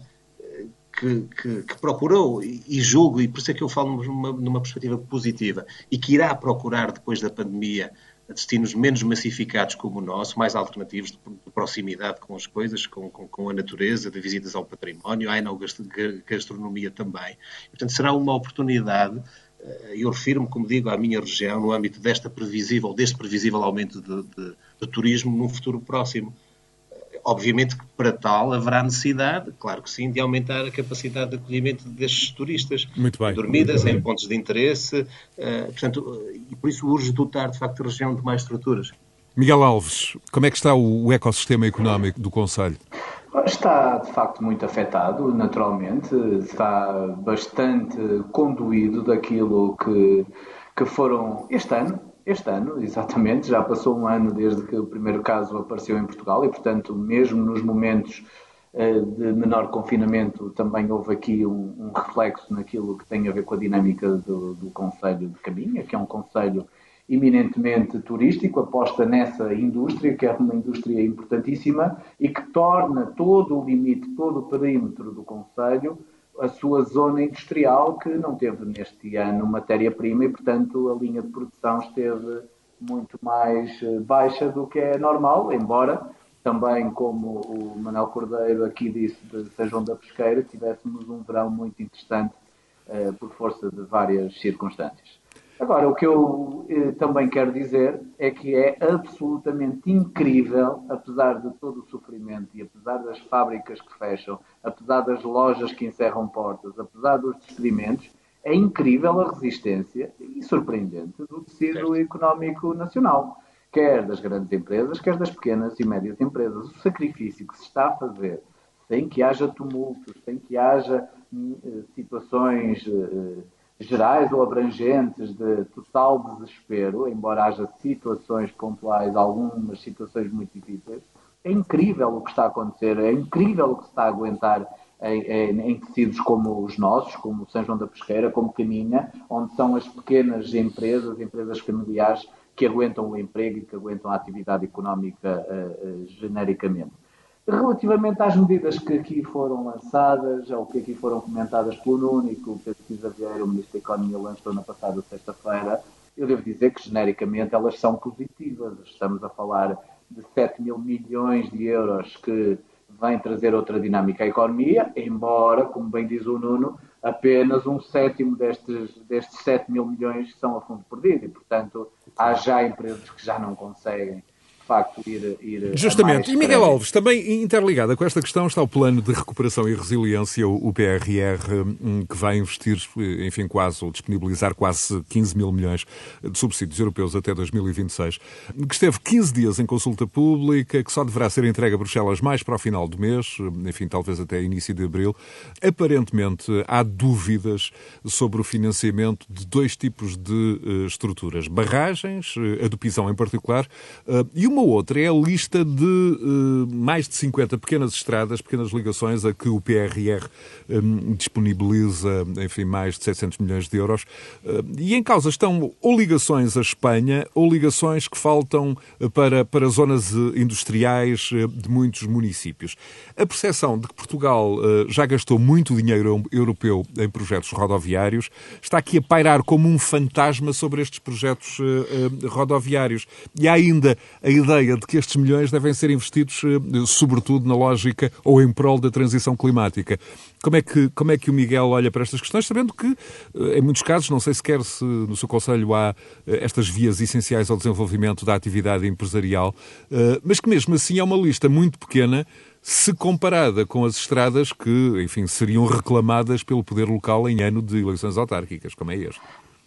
que, que, que, procurou e julgo, e por isso é que eu falo numa, numa, perspectiva positiva, e que irá procurar depois da pandemia destinos menos massificados como o nosso, mais alternativos, de, de proximidade com as coisas, com, com, com, a natureza, de visitas ao património, à gastronomia também. Portanto, será uma oportunidade, eh, eu refiro-me, como digo, à minha região, no âmbito desta previsível, deste previsível aumento de, de, de turismo num futuro próximo. Obviamente que para tal haverá necessidade, claro que sim, de aumentar a capacidade de acolhimento destes turistas. Muito bem. Dormidas em pontos de interesse, uh, portanto, e por isso urge dotar, de facto, a região de mais estruturas. Miguel Alves, como é que está o ecossistema económico do Conselho? Está, de facto, muito afetado, naturalmente. Está bastante conduído daquilo que, que foram este ano, este ano, exatamente, já passou um ano desde que o primeiro caso apareceu em Portugal e, portanto, mesmo nos momentos uh, de menor confinamento, também houve aqui um, um, reflexo naquilo que tem a ver com a dinâmica do, do Conselho de Caminha, que é um Conselho eminentemente turístico, aposta nessa indústria, que é uma indústria importantíssima e que torna todo o limite, todo o perímetro do Conselho a sua zona industrial, que não teve neste ano matéria-prima e, portanto, a linha de produção esteve muito mais eh, baixa do que é normal, embora também, como o Manuel Cordeiro aqui disse, de São João da Pesqueira, tivéssemos um verão muito interessante uh, por força de várias circunstâncias. Agora, o que eu eh, também quero dizer é que é absolutamente incrível, apesar de todo o sofrimento e apesar das fábricas que fecham, apesar das lojas que encerram portas, apesar dos despedimentos, é incrível a resistência e surpreendente do tecido económico nacional, quer das grandes empresas, quer das pequenas e médias empresas. O sacrifício que se está a fazer sem que haja tumultos, sem que haja hum, eh, situações. Eh, gerais ou abrangentes de total desespero, embora haja situações pontuais, algumas situações muito difíceis, é incrível o que está a acontecer, é incrível o que se está a aguentar em, em, em, tecidos como os nossos, como São João da Pesqueira, como Caminha, onde são as pequenas empresas, empresas familiares, que aguentam o emprego e que aguentam a atividade económica uh, uh, genericamente. Relativamente às medidas que aqui foram lançadas, ou que aqui foram comentadas pelo Nuno e que o Pedro Pisa Vieira, o Ministro da Economia, lançou na passada sexta-feira, eu devo dizer que genericamente elas são positivas. Estamos a falar de 7 mil milhões de euros que vêm trazer outra dinâmica à economia, embora, como bem diz o Nuno, apenas um sétimo destes, destes 7 mil milhões são a fundo perdido e, portanto, há já empresas que já não conseguem facto ir, ir Justamente. E Miguel Alves, também interligada com esta questão está o plano de recuperação e resiliência, o PRR, hum, que vai investir, enfim, quase, ou disponibilizar quase 15 mil milhões de subsídios europeus até 2026, que esteve 15 dias em consulta pública, que só deverá ser entregue a Bruxelas mais para o final do mês, enfim, talvez até início de abril. Aparentemente, há dúvidas sobre o financiamento de dois tipos de uh, estruturas. Barragens, uh, a do Pisão em particular, e uma uma outra é a lista de uh, mais de 50 pequenas estradas, pequenas ligações a que o PRR um, disponibiliza, enfim, mais de 700 milhões de euros. Uh, e em causa estão ou ligações à Espanha ou ligações que faltam eh, para, para zonas industriais de muitos municípios. A percepção de que Portugal uh, já gastou muito dinheiro europeu em projetos rodoviários está aqui a pairar como um fantasma sobre estes projetos rodoviários. E há ainda a ideia de que estes milhões devem ser investidos, eh, sobretudo, na lógica ou em prol da transição climática. Como é, que, como é que o Miguel olha para estas questões, sabendo que, em muitos casos, não sei sequer se no seu Conselho há estas vias essenciais ao desenvolvimento da atividade empresarial, mas que mesmo assim é uma lista muito pequena se comparada com as estradas que, enfim, seriam reclamadas pelo poder local em ano de eleições autárquicas, como é este.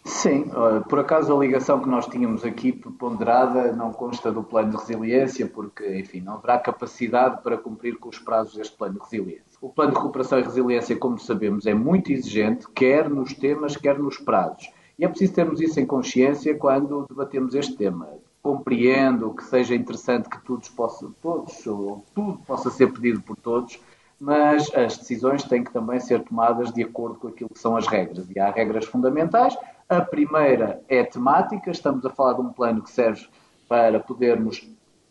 Sim, por acaso a ligação que nós tínhamos aqui ponderada não consta do plano de resiliência, porque, enfim, não haverá capacidade para cumprir com os prazos deste plano de resiliência. O plano de recuperação e resiliência, como sabemos, é muito exigente, quer nos temas, quer nos prazos. E é preciso termos isso em consciência quando debatemos este tema compreendo que seja interessante que todos possam, todos, ou tudo possa ser pedido por todos, mas as decisões têm que também ser tomadas de acordo com aquilo que são as regras. E há regras fundamentais. A primeira é temática, estamos a falar de um plano que serve para podermos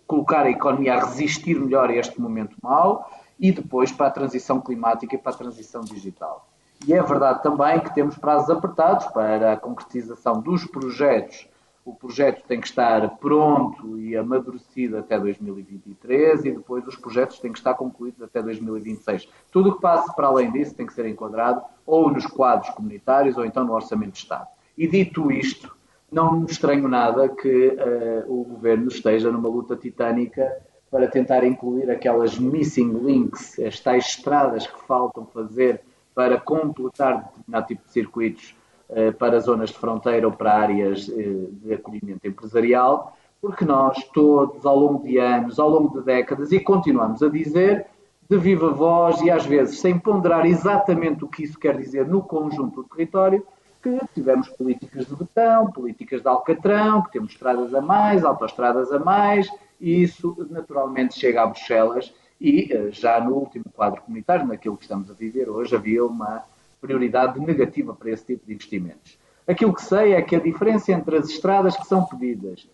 colocar a economia a resistir melhor a este momento mau, e depois para a transição climática e para a transição digital. E é verdade também que temos prazos apertados para a concretização dos projetos o projeto tem que estar pronto e amadurecido até 2023 e depois os projetos têm que estar concluídos até 2026. Tudo o que passe para além disso tem que ser enquadrado ou nos quadros comunitários ou então no Orçamento de Estado. E dito isto, não me estranho nada que uh, o Governo esteja numa luta titânica para tentar incluir aquelas missing links, as tais estradas que faltam fazer para completar determinado tipo de circuitos eh, para zonas de fronteira ou para áreas eh, de acolhimento empresarial, porque nós todos, ao longo de anos, ao longo de décadas, e continuamos a dizer de viva voz e às vezes sem ponderar exatamente o que isso quer dizer no conjunto do território, que tivemos políticas de betão, políticas de alcatrão, que temos estradas a mais, autoestradas a mais, e isso naturalmente chega a Bruxelas e eh, já no último quadro comunitário, naquilo que estamos a viver hoje, havia uma prioridade negativa para esse tipo de investimentos. Aquilo que sei é que a diferença entre as estradas que são pedidas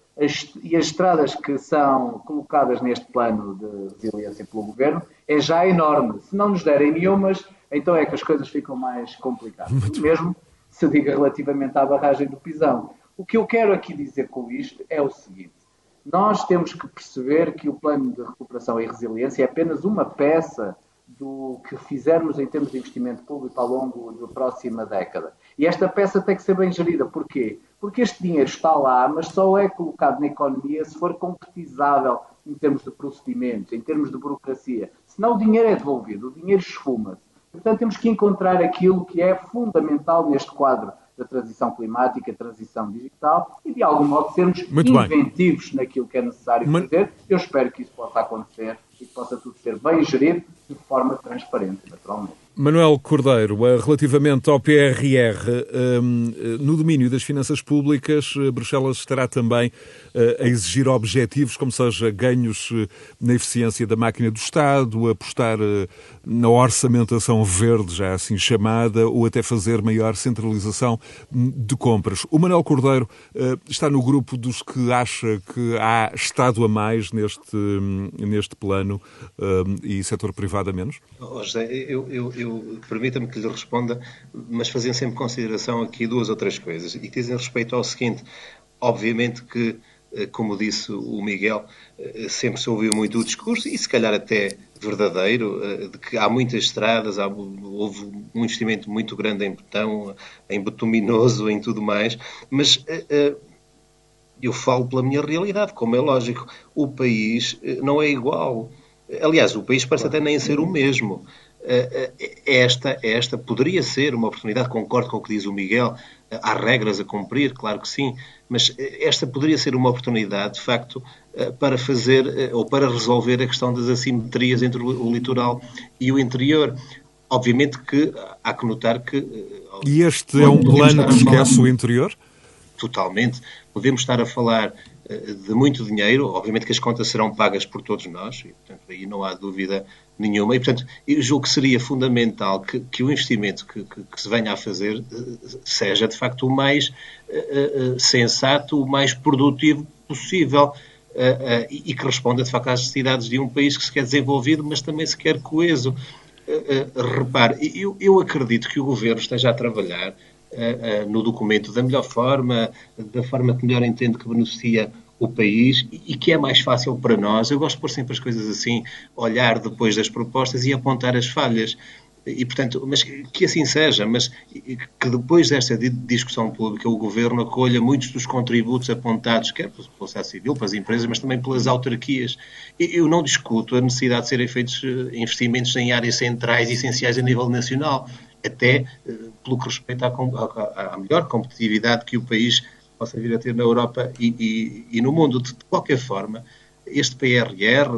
e as estradas que são colocadas neste plano de resiliência pelo Governo é já enorme. Se não nos derem nenhumas, então é que as coisas ficam mais complicadas. Muito Mesmo se diga relativamente à barragem do Pisão. O que eu quero aqui dizer com isto é o seguinte. Nós temos que perceber que o plano de recuperação e resiliência é apenas uma peça do que fizermos em termos de investimento público ao longo da próxima década. E esta peça tem que ser bem gerida. Porquê? Porque este dinheiro está lá, mas só é colocado na economia se for concretizável em termos de procedimentos, em termos de burocracia. Senão o dinheiro é devolvido, o dinheiro esfuma-se. Portanto, temos que encontrar aquilo que é fundamental neste quadro da transição climática, transição digital e, de algum modo, sermos Muito inventivos bem. naquilo que é necessário fazer. Eu espero que isso possa acontecer e que possa tudo ser bem gerido de forma transparente, naturalmente. Manuel Cordeiro, eh, relativamente ao PRR, ehm, eh, no domínio das finanças públicas, eh, Bruxelas estará também a exigir objetivos, como seja ganhos na eficiência da máquina do Estado, apostar na orçamentação verde, já assim chamada, ou até fazer maior centralização hum, de compras. O Manuel Cordeiro está no grupo dos que acha que há Estado a mais neste, hum, neste plano hum, e setor privado a menos? Oh, José, eu, eu, eu permita-me que lhe responda, mas fazendo sempre consideração aqui duas ou três coisas. E dizem respeito ao seguinte: obviamente que, eh, como disse o Miguel, eh, sempre se ouviu muito o discurso, e se calhar até verdadeiro, eh, de que há muitas estradas, há, houve um investimento muito grande em betão, em betuminoso, em tudo mais, mas eu falo pela minha realidade, como é lógico, o país não é igual. Aliás, o país parece até nem ser o mesmo. Eh, eh, esta, esta poderia ser uma oportunidade, concordo com o que diz o Miguel, eh, há regras a cumprir, claro que sim, mas esta poderia ser uma oportunidade, de facto, para fazer ou para resolver a questão das assimetrias entre o litoral e o interior. Obviamente que há que notar que. E este é um plano que esquece o interior? Totalmente. Podemos estar a falar de muito dinheiro, obviamente que as contas serão pagas por todos nós, e portanto aí não há dúvida nenhuma, e portanto eu julgo que seria fundamental que, que o investimento que, que, que, se venha a fazer eh, seja de facto o mais uh, uh, sensato, o mais produtivo possível. Uh, e que responda de facto às necessidades de um país que se quer desenvolvido, mas também se quer coeso. repare, eu, eu acredito que o governo esteja a trabalhar no documento da melhor forma, da forma que melhor entende que beneficia o país e que é mais fácil para nós. Eu gosto de pôr sempre as coisas assim, olhar depois das propostas e apontar as falhas. E, portanto, mas que assim seja, mas que depois desta discussão pública o Governo acolha muitos dos contributos apontados, quer pela sociedade civil, pelas empresas, mas também pelas autarquias. Eu não discuto a necessidade de serem feitos eh, investimentos em áreas centrais e essenciais a nível nacional, até eh, pelo que respeita à, à, melhor competitividade que o país possa vir a ter na Europa e, e, e no mundo. De, qualquer forma, este PRR,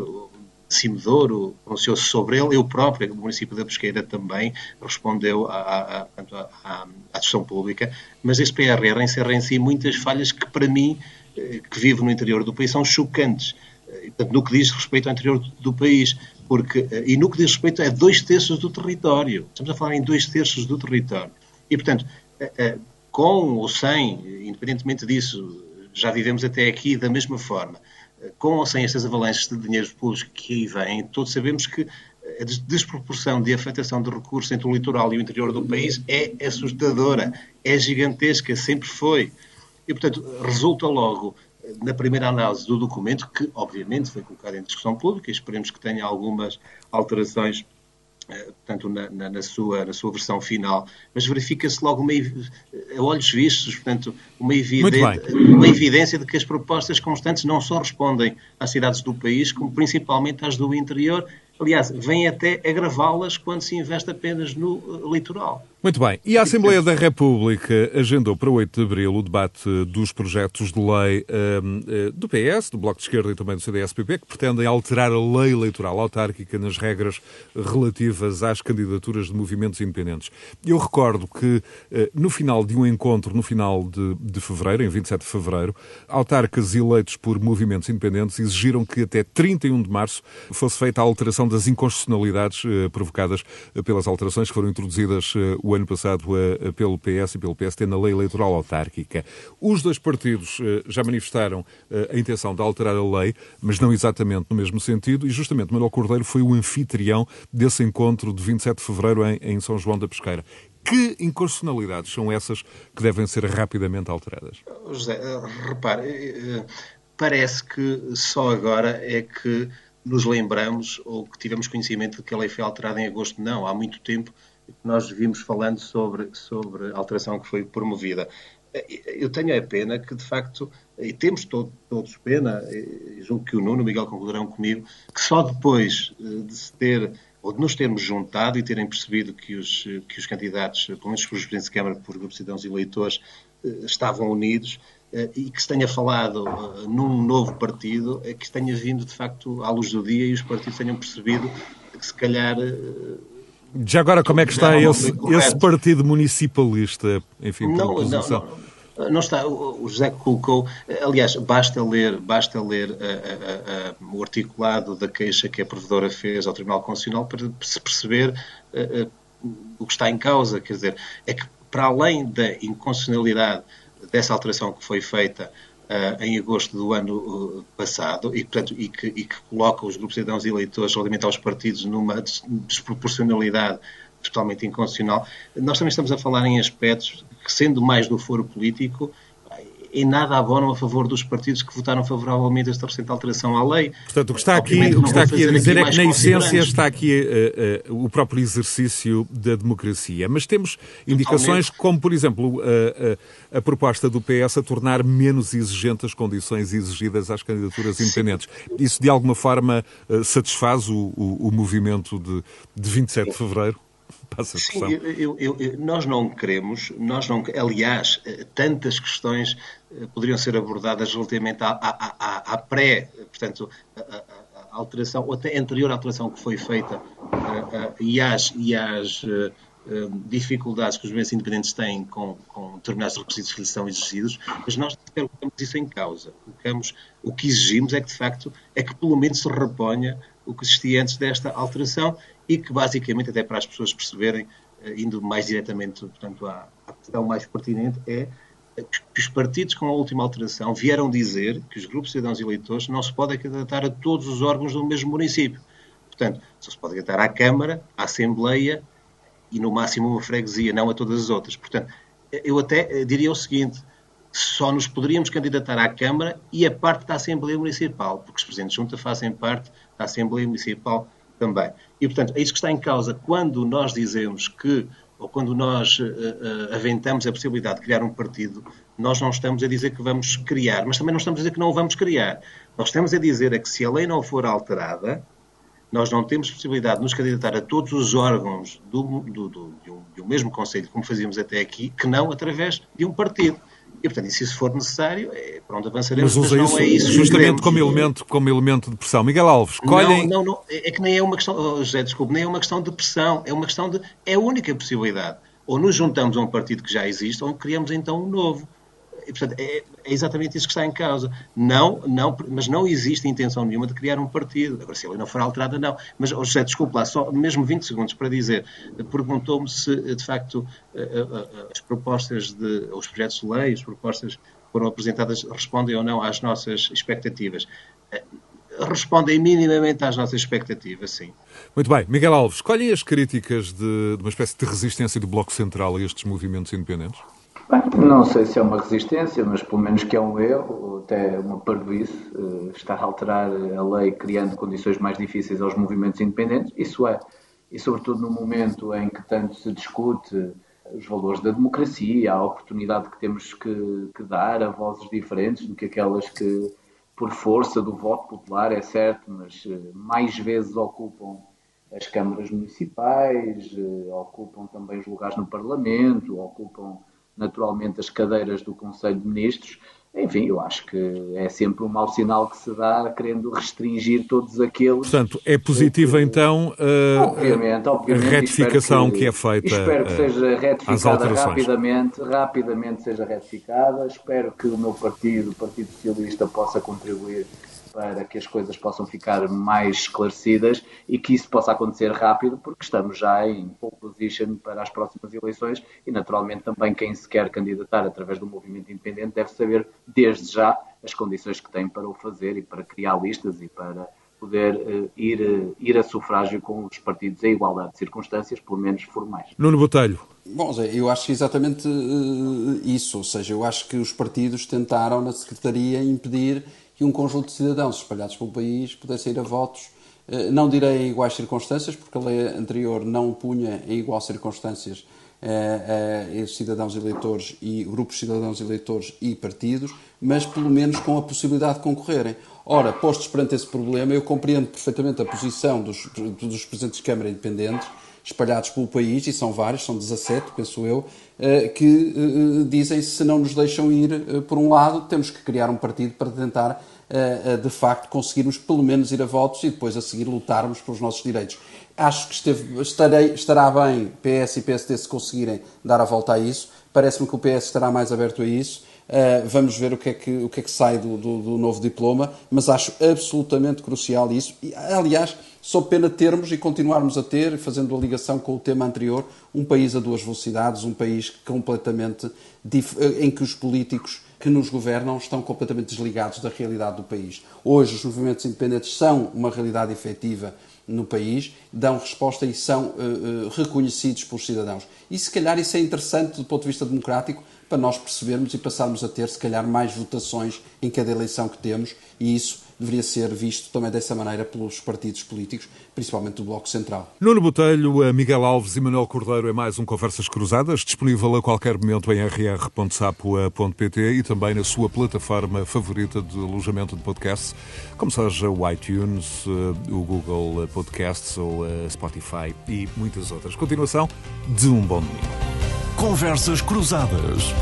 Cimedouro, pronunciou-se sobre ele, eu próprio, o município da Pesqueira também respondeu à, à discussão pública, mas este PRR encerra em si muitas falhas que, para mim, eh, que vivo no interior do país, são chocantes. Eh, portanto, no que diz respeito ao interior do país, porque, eh, e no que diz respeito a dois terços do território. Estamos a falar em dois terços do território. E, portanto, com ou sem, independentemente disso, já vivemos até aqui da mesma forma, com ou sem estas avalanches de dinheiros públicos que aí vêm, todos sabemos que a desproporção de afetação de recursos entre o litoral e o interior do país é assustadora, é gigantesca, sempre foi. E, portanto, resulta logo, na primeira análise do documento, que obviamente foi colocado em discussão pública, e esperemos que tenha algumas alterações eh, portanto, na, na, na, sua, na sua versão final, mas verifica-se logo uma, a olhos vistos, portanto, uma, evidente, uma evidência de que as propostas constantes não só respondem às cidades do país, como principalmente às do interior, aliás, vem até agravá-las quando se investe apenas no eh, litoral. Muito bem. E a Assembleia da República agendou para 8 de abril o debate dos projetos de lei um, eh, do PS, do Bloco de Esquerda e também do CDS-PP, que pretendem alterar a lei eleitoral autárquica nas regras relativas às candidaturas de movimentos independentes. Eu recordo que eh, no final de um encontro, no final de, de fevereiro, em 27 de fevereiro, autarcas eleitos por movimentos independentes exigiram que até 31 de março fosse feita a alteração das inconstitucionalidades uh, provocadas pelas alterações que foram introduzidas o ano passado pelo PS e pelo PST na lei eleitoral autárquica. Os dois partidos uh, já manifestaram uh, a intenção de alterar a lei, mas não exatamente no mesmo sentido, e justamente Manuel Cordeiro foi o anfitrião desse encontro de 27 de fevereiro em, em São João da Pesqueira. Que inconstitucionalidades são essas que devem ser rapidamente alteradas? José, repare, parece que só agora é que nos lembramos ou que tivemos conhecimento de que a lei foi alterada em agosto. Não, há muito tempo nós vimos falando sobre, sobre a alteração que foi promovida. Eu tenho a pena que, de facto, e temos todo, todos pena, e julgo que o Nuno, o Miguel concordarão comigo, que só depois eh, de se ter, ou de nos termos juntado e terem percebido que os, que os candidatos, pelo menos por presidentes de Câmara, por grupos de cidadãos e eleitores, eh, estavam unidos, eh, e que se tenha falado num novo partido, é que se tenha vindo, de facto, à luz do dia e os partidos tenham percebido que, se calhar, já agora, como é que está esse, esse partido municipalista? Enfim, não, não, não, não, está. O José colocou, aliás, basta ler, basta ler a, a, a, o articulado da queixa que a provedora fez ao Tribunal Constitucional para se perceber o que está em causa. Quer dizer, é que para além da inconstitucionalidade dessa alteração que foi feita uh, em agosto do ano uh, passado e, portanto, e, que, e que coloca os grupos de cidadãos e eleitores relativamente aos partidos numa desproporcionalidade totalmente inconstitucional. Nós também estamos a falar em aspectos que, sendo mais do foro político, em nada abonam a favor dos partidos que votaram favoravelmente a esta recente alteração à lei. Portanto, o que está aqui, o que está aqui a dizer é que, na essência, está aqui uh, uh, o próprio exercício da democracia. Mas temos indicações Totalmente. como, por exemplo, uh, a proposta do PS a tornar menos exigentes as condições exigidas às candidaturas independentes. Isso, de alguma forma, satisfaz o, o, o movimento de, de 27 de fevereiro? <laughs> Passa a Sim, eu, eu, eu, nós não queremos, nós não, aliás, tantas questões eh, poderiam ser abordadas relativamente à, à, à, à pré, portanto, a, alteração, ou até anterior alteração que foi feita uh, e às, e às dificuldades que os movimentos independentes têm com, com determinados requisitos que lhes são exigidos, mas nós colocamos isso em causa. Colocamos, o que exigimos é que, de facto, é que pelo menos se reponha o que existia antes desta alteração e que, basicamente, até para as pessoas perceberem, indo mais diretamente, portanto, à, à questão mais pertinente, é que os partidos com a última alteração vieram dizer que os grupos de cidadãos eleitores não se podem candidatar a todos os órgãos do mesmo município. Portanto, só se pode candidatar à Câmara, à Assembleia e, no máximo, uma freguesia, não a todas as outras. Portanto, eu até diria o seguinte, só nos poderíamos candidatar à Câmara e a parte da Assembleia Municipal, porque os Presidentes de Junta fazem parte da Assembleia Municipal também. E, portanto, é isso que está em causa quando nós dizemos que, ou quando nós uh, uh, aventamos a possibilidade de criar um partido, nós não estamos a dizer que vamos criar, mas também não estamos a dizer que não o vamos criar. Nós estamos a dizer é que se a lei não for alterada, nós não temos possibilidade de nos candidatar a todos os órgãos do, do, do, um mesmo Conselho, como fazíamos até aqui, que não através de um partido. E, portanto, e se isso for necessário, é, pronto, avançaremos. Mas usa mas isso, é isso justamente como elemento, como elemento de pressão. Miguel Alves, colhem... Não, não, não, é que nem é uma questão, oh, José, desculpe, nem é uma questão de pressão, é uma questão de... É a única possibilidade. Ou nos juntamos a um partido que já existe, ou criamos então um novo. E, portanto, é, é, exatamente isso que está em causa. Não, não, mas não existe intenção nenhuma de criar um partido. Agora, se a não for alterada, não. Mas, oh, José, desculpe lá, só mesmo 20 segundos para dizer. Perguntou-me se, de facto, as propostas, de, os projetos de lei, as propostas que foram apresentadas respondem ou não às nossas expectativas respondem minimamente às nossas expectativas, sim. Muito bem. Miguel Alves, escolhem as críticas de, de, uma espécie de resistência do Bloco Central a estes movimentos independentes? Bem, não sei se é uma resistência, mas pelo menos que é um erro, até uma parvoíce, uh, estar a alterar a lei criando condições mais difíceis aos movimentos independentes, isso é. E sobretudo no momento em que tanto se discute os valores da democracia, a oportunidade que temos que, que dar a vozes diferentes do que aquelas que, por força do voto popular, é certo, mas uh, mais vezes ocupam as câmaras municipais, uh, ocupam também os lugares no Parlamento, ocupam naturalmente as cadeiras do Conselho de Ministros. Enfim, eu acho que é sempre um mau sinal que se dá querendo restringir todos aqueles. Portanto, é positiva então obviamente, obviamente, a retificação que, que, é feita. Espero que seja retificada rapidamente, rapidamente seja retificada. Espero que o meu partido, o Partido Socialista, possa contribuir para que as coisas possam ficar mais esclarecidas e que isso possa acontecer rápido, porque estamos já em pole position para as próximas eleições e, naturalmente, também quem se quer candidatar através do movimento independente deve saber, desde já, as condições que tem para o fazer e para criar listas e para poder uh, ir, uh, ir a sufrágio com os partidos em igualdade de circunstâncias, pelo menos formais. Nuno Botelho. Bom, Zé, eu acho exatamente uh, isso, ou seja, eu acho que os partidos tentaram na Secretaria impedir que um conjunto de cidadãos espalhados pelo país pudessem ir a votos, eh, não direi em iguais circunstâncias, porque a lei anterior não punha em iguais circunstâncias eh, eh, cidadãos eleitores e grupos de cidadãos eleitores e partidos, mas pelo menos com a possibilidade de concorrerem. Ora, postos perante esse problema, eu compreendo perfeitamente a posição dos, dos presidentes de Câmara independentes, espalhados pelo país, e são vários, são 17, penso eu, eh, que eh, dizem se não nos deixam ir eh, por um lado, temos que criar um partido para tentar, de facto, conseguirmos pelo menos ir a votos e depois a seguir lutarmos pelos nossos direitos. Acho que esteve, estarei, estará bem PS e PSD se conseguirem dar a volta a isso. Parece-me que o PS estará mais aberto a isso. Uh, vamos ver o que é que, o que, é que sai do, do, do, novo diploma, mas acho absolutamente crucial isso. E, aliás, só pena termos e continuarmos a ter, fazendo a ligação com o tema anterior, um país a duas velocidades, um país completamente em que os políticos que nos governam estão completamente desligados da realidade do país. Hoje, os movimentos independentes são uma realidade efetiva no país, dão resposta e são uh, uh, reconhecidos pelos cidadãos. E se calhar isso é interessante do ponto de vista democrático para nós percebermos e passarmos a ter, se calhar, mais votações em cada eleição que temos, e isso deveria ser visto também dessa maneira pelos partidos políticos, principalmente do Bloco Central. Nuno Botelho, Miguel Alves e Manuel Cordeiro é mais um Conversas Cruzadas, disponível a qualquer momento em rr.sapo.pt e também na sua plataforma favorita de alojamento de podcasts, como seja o iTunes, eh, o Google Podcasts ou a eh, Spotify e muitas outras. Continuação de um bom domingo. Conversas Cruzadas.